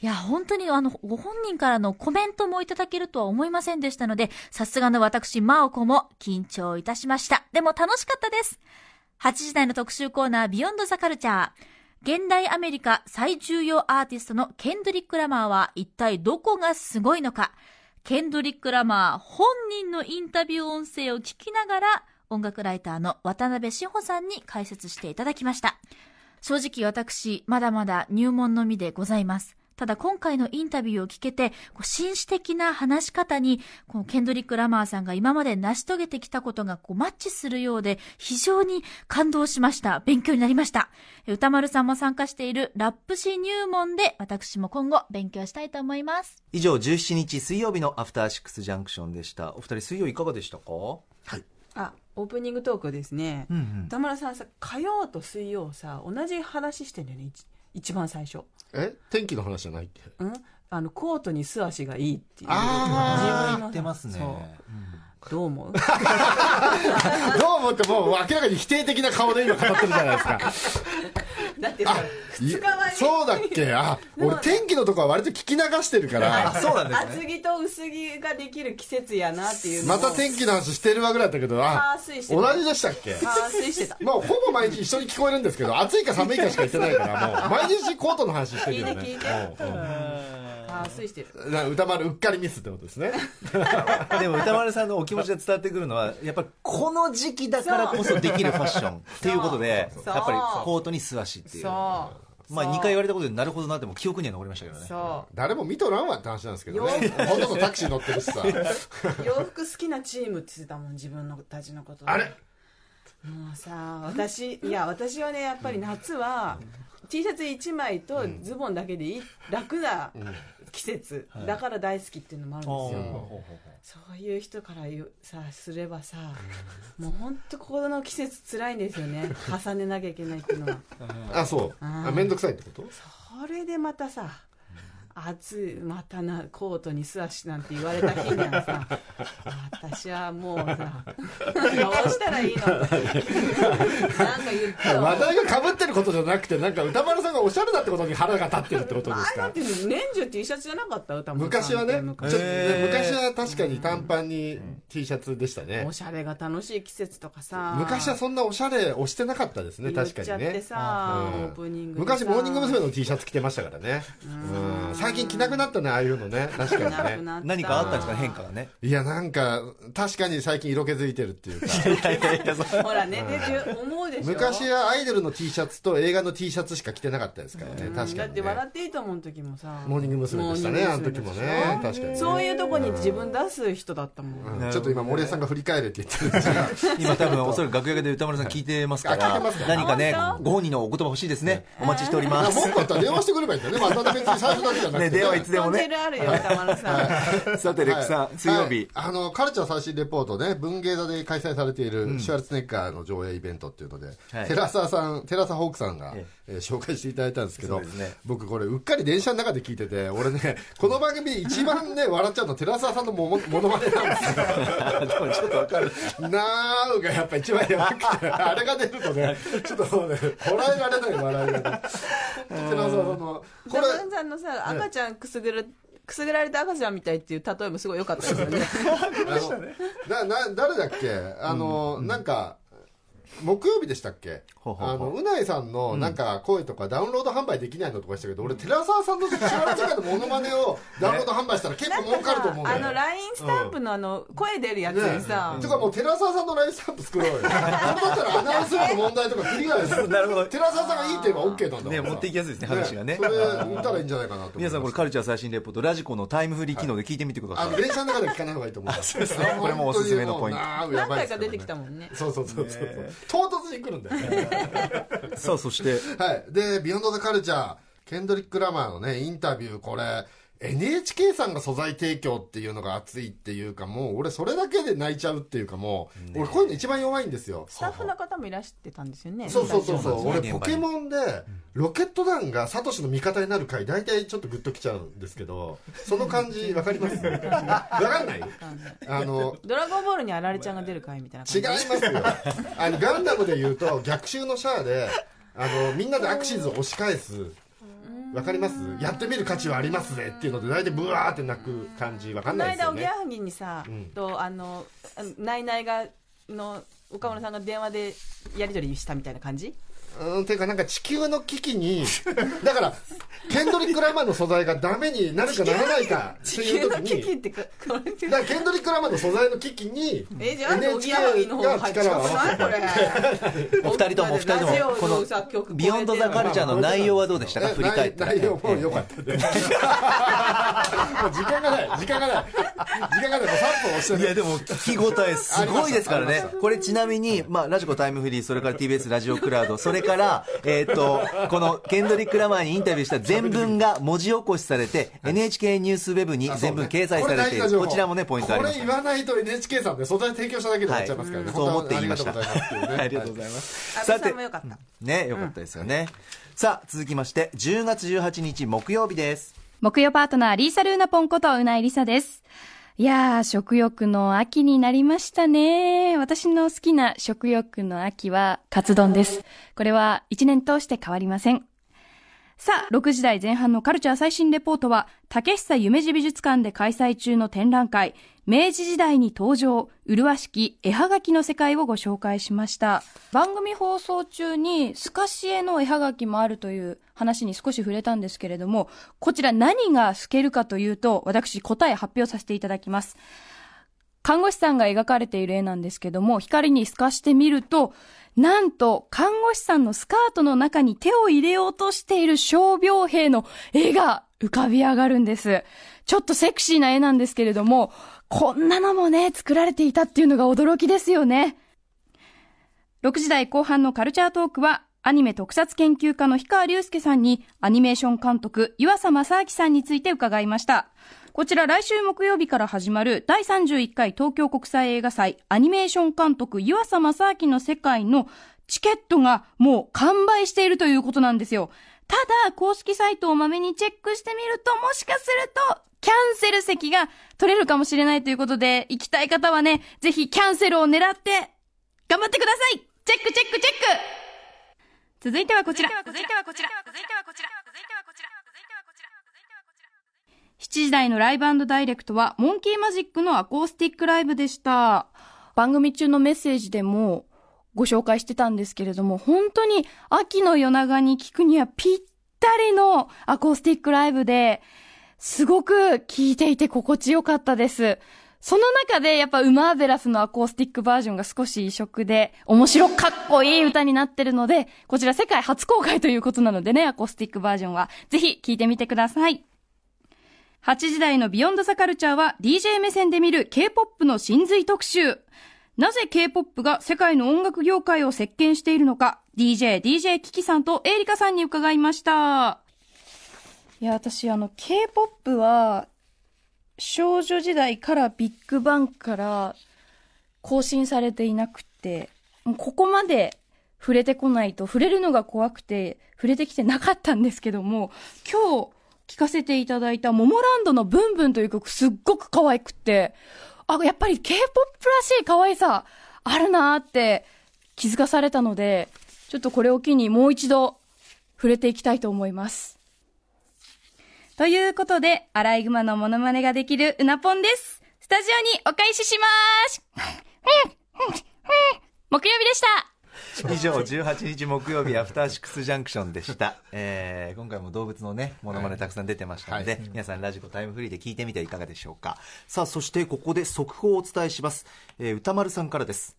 いや、本当にあの、ご本人からのコメントもいただけるとは思いませんでしたので、さすがの私、真央子も緊張いたしました。でも楽しかったです。8時台の特集コーナー、ビヨンドザカルチャー。現代アメリカ最重要アーティストのケンドリック・ラマーは一体どこがすごいのか。ケンドリック・ラマー本人のインタビュー音声を聞きながら、音楽ライターの渡辺志保さんに解説していただきました。正直私、まだまだ入門のみでございます。ただ今回のインタビューを聞けて、こう紳士的な話し方に、このケンドリック・ラマーさんが今まで成し遂げてきたことがこうマッチするようで、非常に感動しました。勉強になりました。歌丸さんも参加しているラップ誌入門で、私も今後勉強したいと思います。以上、17日水曜日のアフターシックスジャンクションでした。お二人水曜いかがでしたか？あオープニングトークですね、うんうん。歌丸さんさ火曜と水曜さ同じ話してんだよね一一番最初。え？天気の話じゃないって。うん？あのコートに素足がいいっていう。あ自分の言ってますね。そうどう思う？どう思ってもう明らかに否定的な顔で今語ってるじゃないですか。だってさい二日前に。そうだっけ？あ、俺天気のとこは割と聞き流してるから、あ、そうなんです厚ね。着と薄着ができる季節やなっていうまた天気の話してるわぐらいだったけど、あ同じでしたっけ？してた。もうほぼ毎日一緒に聞こえるんですけど、暑いか寒いかしか言ってないから、もう毎日コートの話してるよね。聞いて聞いてうんうんパー水してる。な歌丸うっかりミスってことですね。でも歌丸さんのお気持ちが伝わってくるのは、やっぱりこの時期だからこそできるファッション。っていうことで、やっぱりコートに素足っていう。そう。まあ2回言われたことでなるほどなっても記憶には残りましたけどね。そ誰も見とらんわって話なんですけどね。よほとんどタクシー乗ってるしさ。う 洋服好きなチームって言ってたもん自分のたちのこと。あれ？もうさ私いや私はねやっぱり夏は T シャツ1枚とズボンだけでいい。楽な季節。だから大好きっていうのもあるんですよ、おそういう人から言うさすればさもう本当この季節辛いんですよね。重ねなきゃいけないっていうのは。あそう。あ面倒くさいってこと？それでまたさ暑いまたなコートに素足なんて言われた日にはさ私はもうさ どうしたらいいの。なんか言ってよ話題がかぶってることじゃなくてなんか歌丸さんがおしゃれだってことに腹が立ってるってことですか？年中 T シャツじゃなかった？歌丸昔はね昔は確かに短パンに T シャツでしたね。おしゃれが楽しい季節とかさ昔はそんなおしゃれをしてなかったですね確かにね。さ、うん。オープニングでさ。昔モーニング娘。の T シャツ着てましたからね。うん最近着なくなったねああいうのね。確かにね。何かあったんですか変化がね。いやなんか確かに最近色気づいてるっていうか。ほらねで思うでしょ？昔はアイドルの T シャツと映画の T シャツしか着てなかったですからね。確かにね。だって笑っていいと思うの時もさ。モーニング娘。でしたねあの時もね。確かにね。そういうとこに自分出す人だったもん、うん。ちょっと今森江さんが振り返れって言ってるんですが今多分おそらく楽屋で歌丸さん聞いてますかあ聞いらてますか？何かねご本人のお言葉欲しいですね。お待ちしております。もっとあったら電話してくればいいんだよね。また別に最初だけじゃなくてね電話いつでもね。あるよ歌丸さん、さてレックさん、はい。水曜日、はい。あのカルチャー最新レポートね文芸座で開催されているシュワルツェネッガーの上映イベントっていうので、はい。寺澤さん寺澤ホークさんが、ええ。ー紹介していただいたんですけど僕これうっかり電車の中で聞いてて俺ねこの番組で一番ね 笑っちゃうの寺澤さんのもも ものまねなんですよ。でもちょっとわかる。なーがやっぱ一番やばくてあれが出るとねちょっとねこらえられない笑いが寺澤さんのこれさんのさ赤ちゃんくすぐるくすぐられた赤ちゃんみたいっていう例えもすごい良かったですよね。あの なな誰だっけ？あの、なんか木曜日でしたっけ？あの宇内さんのなんか声とかダウンロード販売できないのとかしたけど、俺寺澤さんの力世界のモノマネをダウンロード販売したら結構儲かると思うんだよ。あの LINE スタンプのあの声出るやつにさ、てかもう寺澤さんのラインスタンプ作ろうよ。それだったらアナウンス部の問題とかクリアですな。るほど寺澤さんがいいって言えば OK なんだね持っていきやすいですね話がね。それ売ったらいいん。じゃないかなと皆さんこれカルチャー最新レポートラジコのタイムフリー機能で聞いてみてください、あの電車の中では聞かない方がいいと思う。そうですねこれもおすすめのポイント。何回か出てきたもんね。そうそうそうそう、唐突に来るんだよね さあそしてはい。で、ビヨンドザカルチャー、ケンドリック・ラマーのね、インタビュー、これ、NHK さんが素材提供っていうのが熱いっていうか、もう俺それだけで泣いちゃうっていうかもう、俺こういうの一番弱いんですよ。スタッフの方もいらしてたんですよね。そうそうそうそう。俺ポケモンで、ロケット団がサトシの味方になる回、大体ちょっとグッときちゃうんですけど、その感じわかります？わかんない？あの、ドラゴンボールにあられちゃんが出る回みたいな違いますよ。あのガンダムで言うと逆襲のシャアであのみんなでアクシズを押し返すわかります？やってみる価値はありますねっていうので大体ブワーって泣く感じわかこのんないですよね。間おぎやはぎにさ、うん。とあのあのナイナイがの岡村さんが電話でやり取りしたみたいな感じ？うんていうかなんか地球の危機に だからケンドリック・ラマーの素材がダメになるかならないかって地いう球の危機っ時にてかこれだからケンドリック・ラマーの素材の危機にえじゃあおぎやはぎの方が入っちゃうくないこれ。お二人ともお二人ともラジオこのビヨンドザカルチャーの内容はどうでしたか？え振り返って。内内容も良かったですもう時間がない時間がない時間がないもう3分押してるいやでも聞き応えすごいですからね。これちなみに、まあ、ラジコタイムフリー、それから TBS ラジオクラウド、それから、えっ、と、このケンドリック・ラマーにインタビューした全文が文字起こしされて、NHK ニュースウェブに全文掲載されている。こちらもね、ポイントありますこれ。言わないと NHK さんで素材提供しただけで終わっちゃいますからね、そう思って言いました ありがとうございますさんもよかったね、よかったですよね。さあ、続きまして、10月18日木曜日です。木曜パートナー、リーサルーナポンことうないりさです。いやー、食欲の秋になりましたね。私の好きな食欲の秋は、カツ丼です。これは一年通して変わりません。さあ、6時台前半のカルチャー最新レポートは、竹久夢二美術館で開催中の展覧会、明治時代に登場、麗しき絵はがきの世界をご紹介しました。番組放送中に、スカシエの絵はがきもあるという話に少し触れたんですけれども、こちら何が透けるかというと、私答え発表させていただきます。看護師さんが描かれている絵なんですけども、光に透かしてみると、なんと、看護師さんのスカートの中に手を入れようとしている傷病兵の絵が浮かび上がるんです。ちょっとセクシーな絵なんですけれども、こんなのもね、作られていたっていうのが驚きですよね。6時台後半のカルチャートークは、アニメ特撮研究家の氷川隆介さんに、アニメーション監督、湯浅正明さんについて伺いました。こちら来週木曜日から始まる第31回東京国際映画祭アニメーション監督湯浅正明の世界のチケットがもう完売しているということなんですよ。ただ、公式サイトをまめにチェックしてみると、もしかすると、キャンセル席が取れるかもしれないということで、行きたい方はね、ぜひキャンセルを狙って、頑張ってください。チェックチェックチェック。続いてはこちら。続いてはこちら。続いてはこちら。続いてはこちら。続いてはこちら。続いてはこちら。7時台のライブダイレクトは、モンキーマジックのアコースティックライブでした。番組中のメッセージでもご紹介してたんですけれども、本当に秋の夜長に聞くにはぴったりのアコースティックライブで、すごく聞いていて心地よかったです。その中でやっぱウマーベラスのアコースティックバージョンが少し異色で、面白かっこいい歌になってるので、こちら世界初公開ということなのでね、アコースティックバージョンは。ぜひ聞いてみてください。8時台のビヨンドザカルチャーは DJ 目線で見る K-POP の真髄特集。なぜ K-POP が世界の音楽業界を席巻しているのか、DJ、DJ キキさんとエイリカさんに伺いました。いや、私あの K-POP は少女時代からビッグバンから更新されていなくて、もうここまで触れてこないと、触れるのが怖くて、触れてきてなかったんですけども、今日聴かせていただいたモモランドのブンブンという曲すっごく可愛くって、あ、やっぱり K-POP らしい可愛さあるなーって気づかされたので、ちょっとこれを機にもう一度触れていきたいと思います。ということで、アライグマのモノマネができるうなぽんです。スタジオにお返しします。木曜日でした。以上18日木曜日アフターシックスジャンクションでした、えー今回も動物のねモノマネたくさん出てましたので、はい皆さんラジコタイムフリーで聞いてみてはいかがでしょうかさあそしてここで速報をお伝えします、えー歌丸さんからです、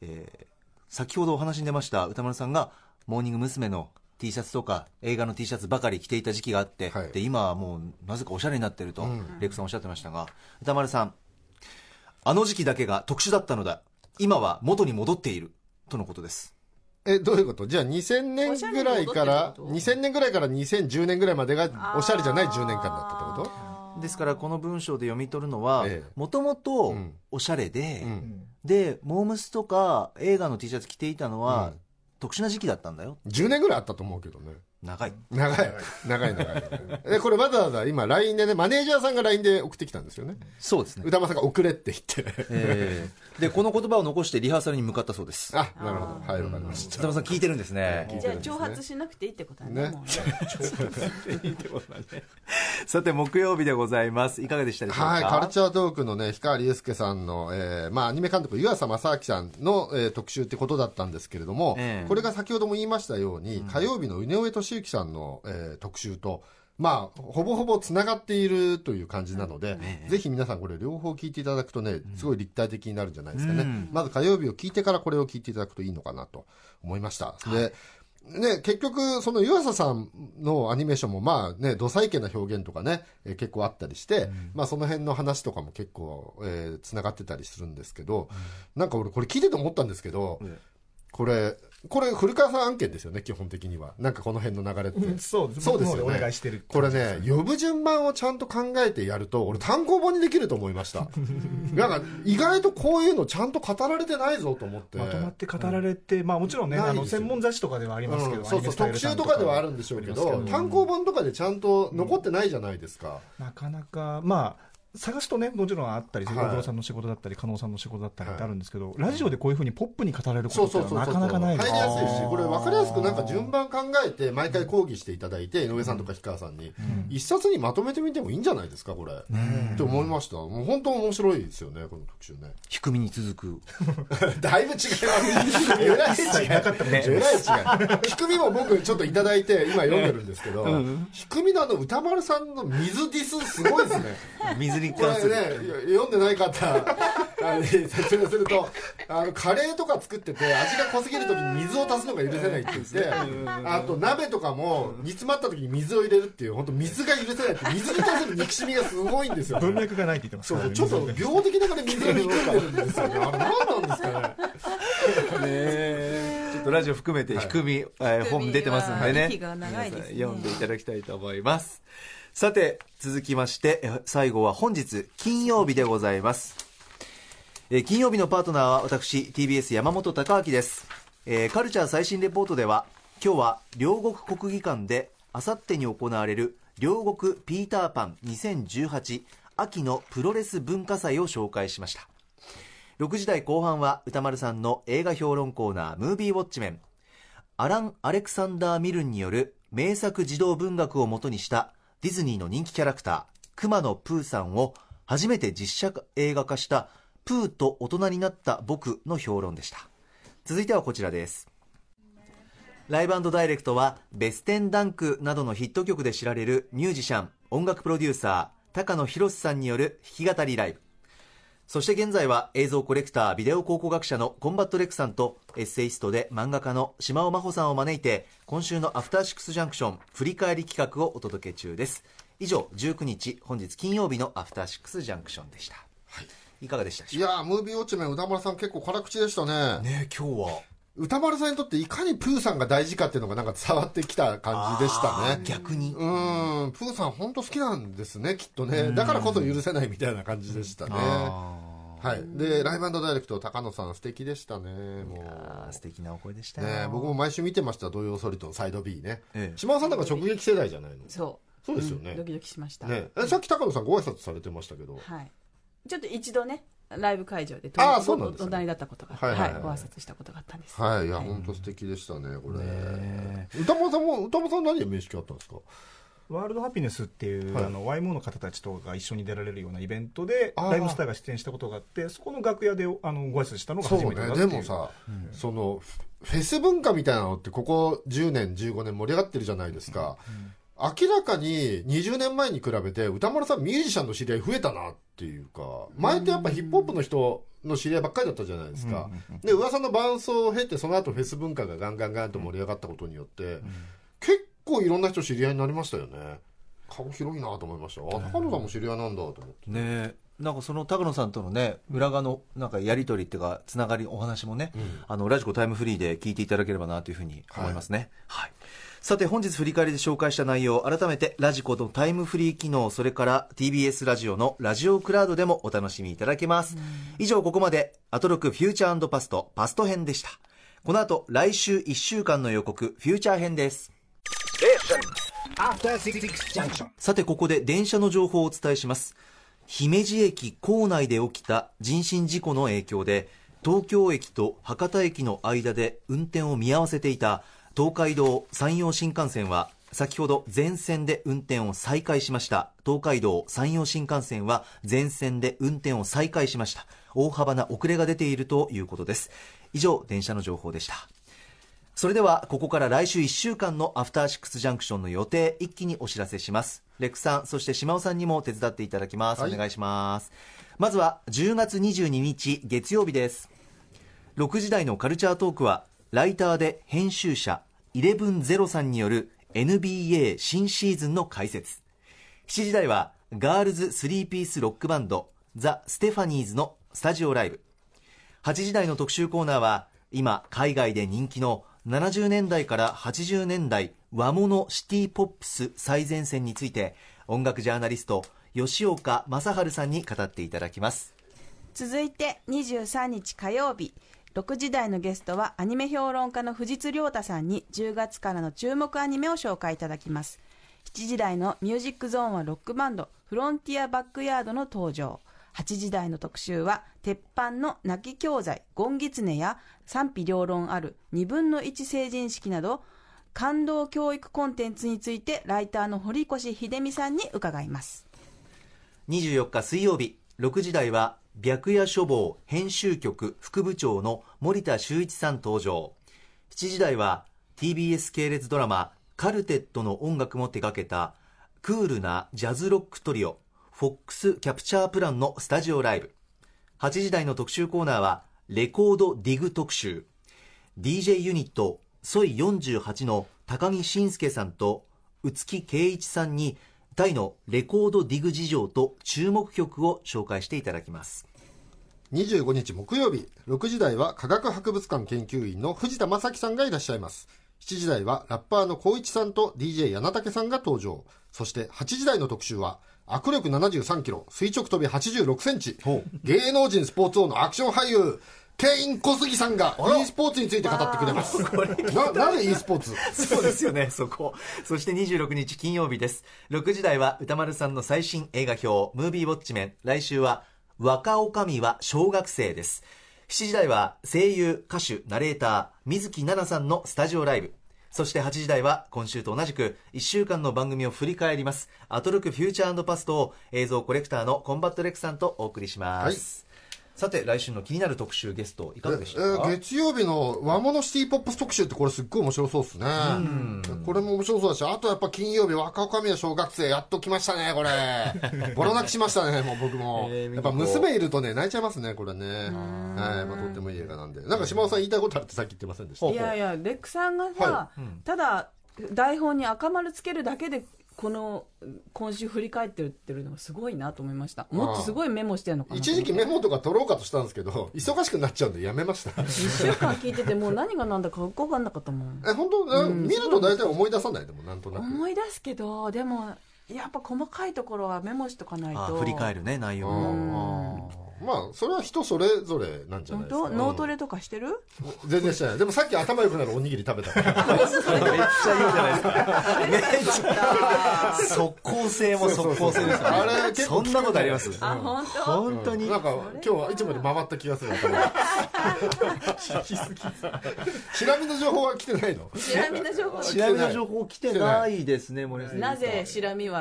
えー先ほどお話に出ました歌丸さんがモーニング娘。の T シャツとか映画の T シャツばかり着ていた時期があって、はい。で今はもうなぜかおしゃれになってると、ん。レイクさんおっしゃってましたが歌丸さんあの時期だけが特殊だったのだ。今は元に戻っている。とのことです。え、どういうこと？じゃあ2000年ぐらいから、おしゃれに戻ってるってこと？2000年ぐらいから2010年ぐらいまでがおしゃれじゃない10年間だったってこですからこの文章で読み取るのはええ。もともとうん。おしゃれで、とうん。でモームスとか映画の T シャツ着ていたのは、うん特殊な時期だったんだよ10年ぐらいあったと思うけどね。長い。長い。長い長い。え、これわざわざ今 LINE でね、マネージャーさんが LINE で送ってきたんですよね。そうですね、歌間さんが送れって言って。ええでこの言葉を残してリハーサルに向かったそうです。あ、なるほど。はい、わかりました。北山さん聞いてるんですね。じゃあ挑発しなくていいってことだねね。もう。ね。さて木曜日でございます。いかがでしたでしょうか？はい、カルチャートークのね、氷川隆介さんの、えーまあ、アニメ監督、湯浅正明さんの、えー特集ってことだったんですけれども、ええ。これが先ほども言いましたように、火曜日の井上俊之さんの、えー特集と、まあ、ほぼほぼつながっているという感じなので、ぜひ皆さんこれ両方聞いていただくとね、すごい立体的になるんじゃないですかね。うん。まず火曜日を聞いてからこれを聞いていただくといいのかなと思いました。で、ね、結局、その湯浅さんのアニメーションも、まあね、土佐池な表現とかね、えー結構あったりして、まあその辺の話とかも結構、えー、繋がってたりするんですけど、なんか俺これ聞いてて思ったんですけど、え。これ、これ古川さん案件ですよね、基本的には。なんかこの辺の流れって。そうですそうですよね。お願いしてるこれね、呼ぶ順番をちゃんと考えてやると、俺単行本にできると思いました。なんか、意外とこういうのちゃんと語られてないぞと思って。まとまって語られて、まあもちろんね、あの専門雑誌とかではありますけど、うんそうそう、特集とかではあるんでしょうけど、単単行本とかでちゃんと残ってないじゃないですか。なかなか、まあ、探すとね、もちろんあったり、はい大黒さんの仕事だったり、加納さんの仕事だったりってあるんですけど、ラジオでこういうふうにポップに語られるこそうとってそうそうそう。なかなかないです入りやすいし、これ分かりやすくなんか順番考えて、毎回講義していただいて、井上さんとか氷川さんに、一冊にまとめてみてもいいんじゃないですか、これ。って思いました。もう本当面白いですよね、この特集ね。低みに続く だいぶ違います。えらい違い。なかったもんねえらい違い。低みも僕ちょっといただいて、今読んでるんですけど、低みのあの歌丸さんの水ディスすごいですね。水にこれ関する、ね、読んでない方、あの説明すると、あの、カレーとか作ってて、味が濃すぎるときに水を足すのが許せないって言って、あと鍋とかも煮詰まったときに水を入れるっていう、本当水が許せないって、水に対する憎しみがすごいんですよ、文脈がないって言ってますかちょっと病的ながら水を含んでるんですよ。ね。あれ何なんですかね。ちょっととラジオ含めて低み、えー本出てますんでね。読んでいただきたいと思いますさて続きまして最後は本日金曜日でございます。え金曜日のパートナーは私 TBS 山本貴明です、えカルチャー最新レポートでは今日は両国国技館であさってに行われる両国ピーターパン2018秋のプロレス文化祭を紹介しました。6時台後半は歌丸さんの映画評論コーナームービーウォッチメン。アラン・アレクサンダー・ミルンによる名作児童文学をもとにしたディズニーの人気キャラクター熊野プーさんを初めて実写映画化したプーと大人になった僕の評論でした。続いてはこちらです。ライブダイレクトはベステンダンクなどのヒット曲で知られるミュージシャン音楽プロデューサー高野寛さんによる弾き語りライブ。そして現在は映像コレクター、ビデオ考古学者のコンバットレックさんとエッセイストで漫画家の島尾真帆さんを招いて今週のアフターシックスジャンクション振り返り企画をお届け中です。以上19日本日金曜日のアフターシックスジャンクションでした、い、かがでしたでしょういやームービーウォッチメン歌丸さん結構辛口でしたね。ね今日は歌丸さんにとっていかにプーさんが大事かっていうのがなんか伝わってきた感じでしたね。逆に。うん。プーさん本当好きなんですねきっとね。だからこそ許せないみたいな感じでしたね。はい。でライブダイレクト高野さん素敵でしたねもう。素敵なお声でした。よ、ね僕も毎週見てました土曜ソリとサイド B ね。ええ。島尾さんなんか直撃世代じゃないの？そそうですよね。ドキドキしました、ねえさっき高野さんご挨拶されてましたけど。はい。ちょっと一度ねライブ会場であーそうなんですね。お隣だったことがはいはいはいご挨拶したことがあったんですはいいや本当素敵でしたねこれね歌丸さんも歌丸さん何で面識あったんですかワールドハピネスっていう、はいあの YMO の方たちとが一緒に出られるようなイベントでライブスターが出演したことがあってそこの楽屋であのご挨拶したのがそう初めてだねっていうでもさ、そのフェス文化みたいなのってここ10年15年盛り上がってるじゃないですか、明らかに20年前に比べて歌丸さんミュージシャンの知り合い増えたなっていうか前ってやっぱヒップホップの人の知り合いばっかりだったじゃないですか、で噂の伴奏を経てその後フェス文化がガンガンガンと盛り上がったことによって、結構いろんな人知り合いになりましたよね顔広いなと思いましたあ高野さんも知り合いなんだと思ってねなんかその高野さんとのね裏側のなんかやり取りっていうかつながりお話もね、あのラジコタイムフリーで聞いていただければなというふうに思いますね、はいさて本日振り返りで紹介した内容改めてラジコのタイムフリー機能それから TBS ラジオのラジオクラウドでもお楽しみいただけます、以上ここまでアトロクフューチャーパストパスト編でした。この後来週1週間の予告フューチャー編です。さてここで電車の情報をお伝えします。姫路駅構内で起きた人身事故の影響で東京駅と博多駅の間で運転を見合わせていた東海道山陽新幹線は先ほど全線で運転を再開しました。東海道山陽新幹線は全線で運転を再開しました。大幅な遅れが出ているということです。以上電車の情報でした。それではここから来週1週間のアフターシックスジャンクションの予定一気にお知らせします。レックさんそして島尾さんにも手伝っていただきます、はい。お願いします。まずは10月22日月曜日です。6時台のカルチャートークはライターで編集者11ゼさんによる NBA 新シーズンの解説。7時台はガールズ3ピースロックバンドザ・ステファニーズのスタジオライブ。8時台の特集コーナーは今海外で人気の70年代から80年代和物シティポップス最前線について音楽ジャーナリスト吉岡正治さんに語っていただきます。続いて23日火曜日。6時台のゲストはアニメ評論家の藤津亮太さんに10月からの注目アニメを紹介いただきます。7時台のミュージックゾーンはロックバンドフロンティアバックヤードの登場。8時台の特集は鉄板の泣き教材ゴンギツネや賛否両論ある2分の1成人式など感動教育コンテンツについてライターの堀越秀美さんに伺います。24日水曜日6時台は白夜書房編集局副部長の森田修一さん登場。7時台は TBS 系列ドラマカルテットの音楽も手掛けたクールなジャズロックトリオフォックスキャプチャープランのスタジオライブ。8時台の特集コーナーはレコードディグ特集。DJ ユニットソイ48の高木慎介さんと宇月圭一さんにタイのレコードディグ事情と注目曲を紹介していただきます25日木曜日、6時台は科学博物館研究員の藤田正樹さんがいらっしゃいます。7時台はラッパーの光一さんと DJ 柳竹さんが登場。そして8時台の特集は、握力73キロ、垂直跳び86センチ、芸能人スポーツ王のアクション俳優、ケイン・コスギさんが e スポーツについて語ってくれます。な、なぜ e スポーツ？そうですよね、そこ。そして26日金曜日です。6時台は宇多丸さんの最新映画評、ムービーウォッチメン。来週は、若おかみは小学生です。7時台は声優、歌手、ナレーター、水樹奈々さんのスタジオライブ。そして8時台は今週と同じく1週間の番組を振り返ります。アトロクフューチャーパストを映像コレクターのコンバットレックさんとお送りします。さて、来週の気になる特集ゲスト、いかがでしたか、えー月曜日の和物シティポップス特集ってこれすっごい面白そうですね。これも面白そうだし、あとやっぱ金曜日若女将は小学生やっと来ましたね、これ。ボロ泣きしましたね、もう僕も。えーやっぱ娘いるとね、泣いちゃいますね、これね。はい、まあとってもいい映画なんで。なんか島尾さん言いたいことあるってさっき言ってませんでした？いやいやレックさんがさ、はただ台本に赤丸つけるだけでこの今週振り返ってるってるのがすごいなと思いました。もっとすごいメモしてるのかなと一時期メモとか取ろうかとしたんですけど、忙しくなっちゃうんでやめました。1週間聞いててもう何が何だかよく分かんなかったもん。え、本当、うん。見ると大体思い出さないでも、なんとなく。思い出すけどでもやっぱ細かいところはメモしとかないとあ振り返るね、内容も。まあ、それは人それぞれなんじゃな本いですか。当？脳トレとかしてる？全然してない。でもさっき頭良くなるおにぎり食べたから。めっちゃ言うじゃないですか。めっちゃ。即効性も即効性ですから、ね。あれ結構そんなことあります？あ本当？本当に？なんか今日はいつもより回った気がするちなみの情報は来てないの？ちなみの情報ちなみの情報来てないですね、森さん。なぜシラミは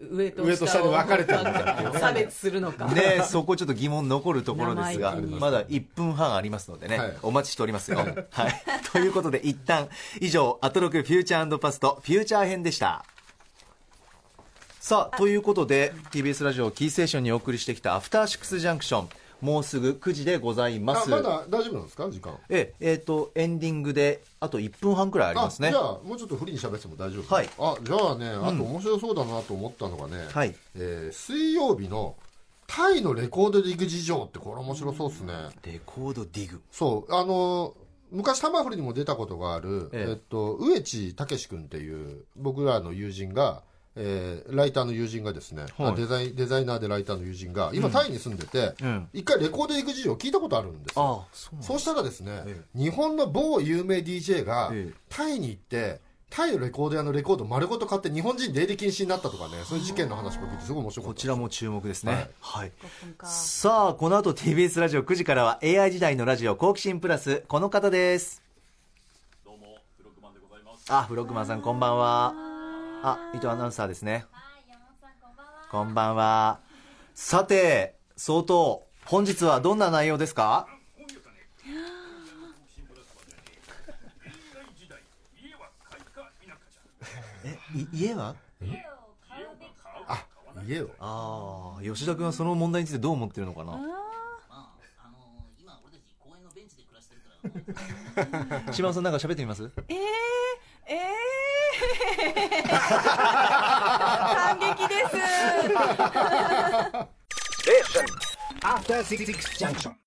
上と上と下で分かれてるんだっていうね差別するのかねえそこちょっと疑問残るところですがまだ1分半ありますのでね、はいお待ちしておりますよ。はい。ということで一旦以上、アトロクフューチャーパストフューチャー編でした。さあ、ということで TBS ラジオキーステーションにお送りしてきたアフターシックスジャンクションもうすぐ9時でございます。あまだ大丈夫なんですか？時間。えええーとエンディングであと1分半くらいありますね。じゃあもうちょっとフリーに喋っても大丈夫？はい。あじゃあねあと面白そうだなと思ったのがね、はい。えー水曜日のタイのレコードディグ事情ってこれ面白そうですね、レコードディグ。そう。あの昔タマフルにも出たことがある、ええ。えっと、植地武君っていう僕らの友人が、えーライターの友人がですね、はい。あデザインデザイナーでライターの友人が今タイに住んでて、うん。一回レコードディグ事情を聞いたことあるんですよ。あそうしたらですね、え日本の某有名 DJ がええ。タイに行ってタイのレコード屋のレコード丸ごと買って日本人出入り禁止になったとかねそういう事件の話を聞いてすごい面白かったこちらも注目ですね。はい。かさあ、この後 TBS ラジオ9時からは AI 時代のラジオ好奇心プラス、この方です。どうも、フロッグマンでございます。あ、フロッグマンさんこんばんは。あ、伊藤アナウンサーですね。こんばんは。さて、相当、本日はどんな内容ですか？え、い家は？家をああ、吉田君はその問題についてどう思ってるのかな？島尾さんなんか喋ってみます？えー、えー、感激です After Six Junction.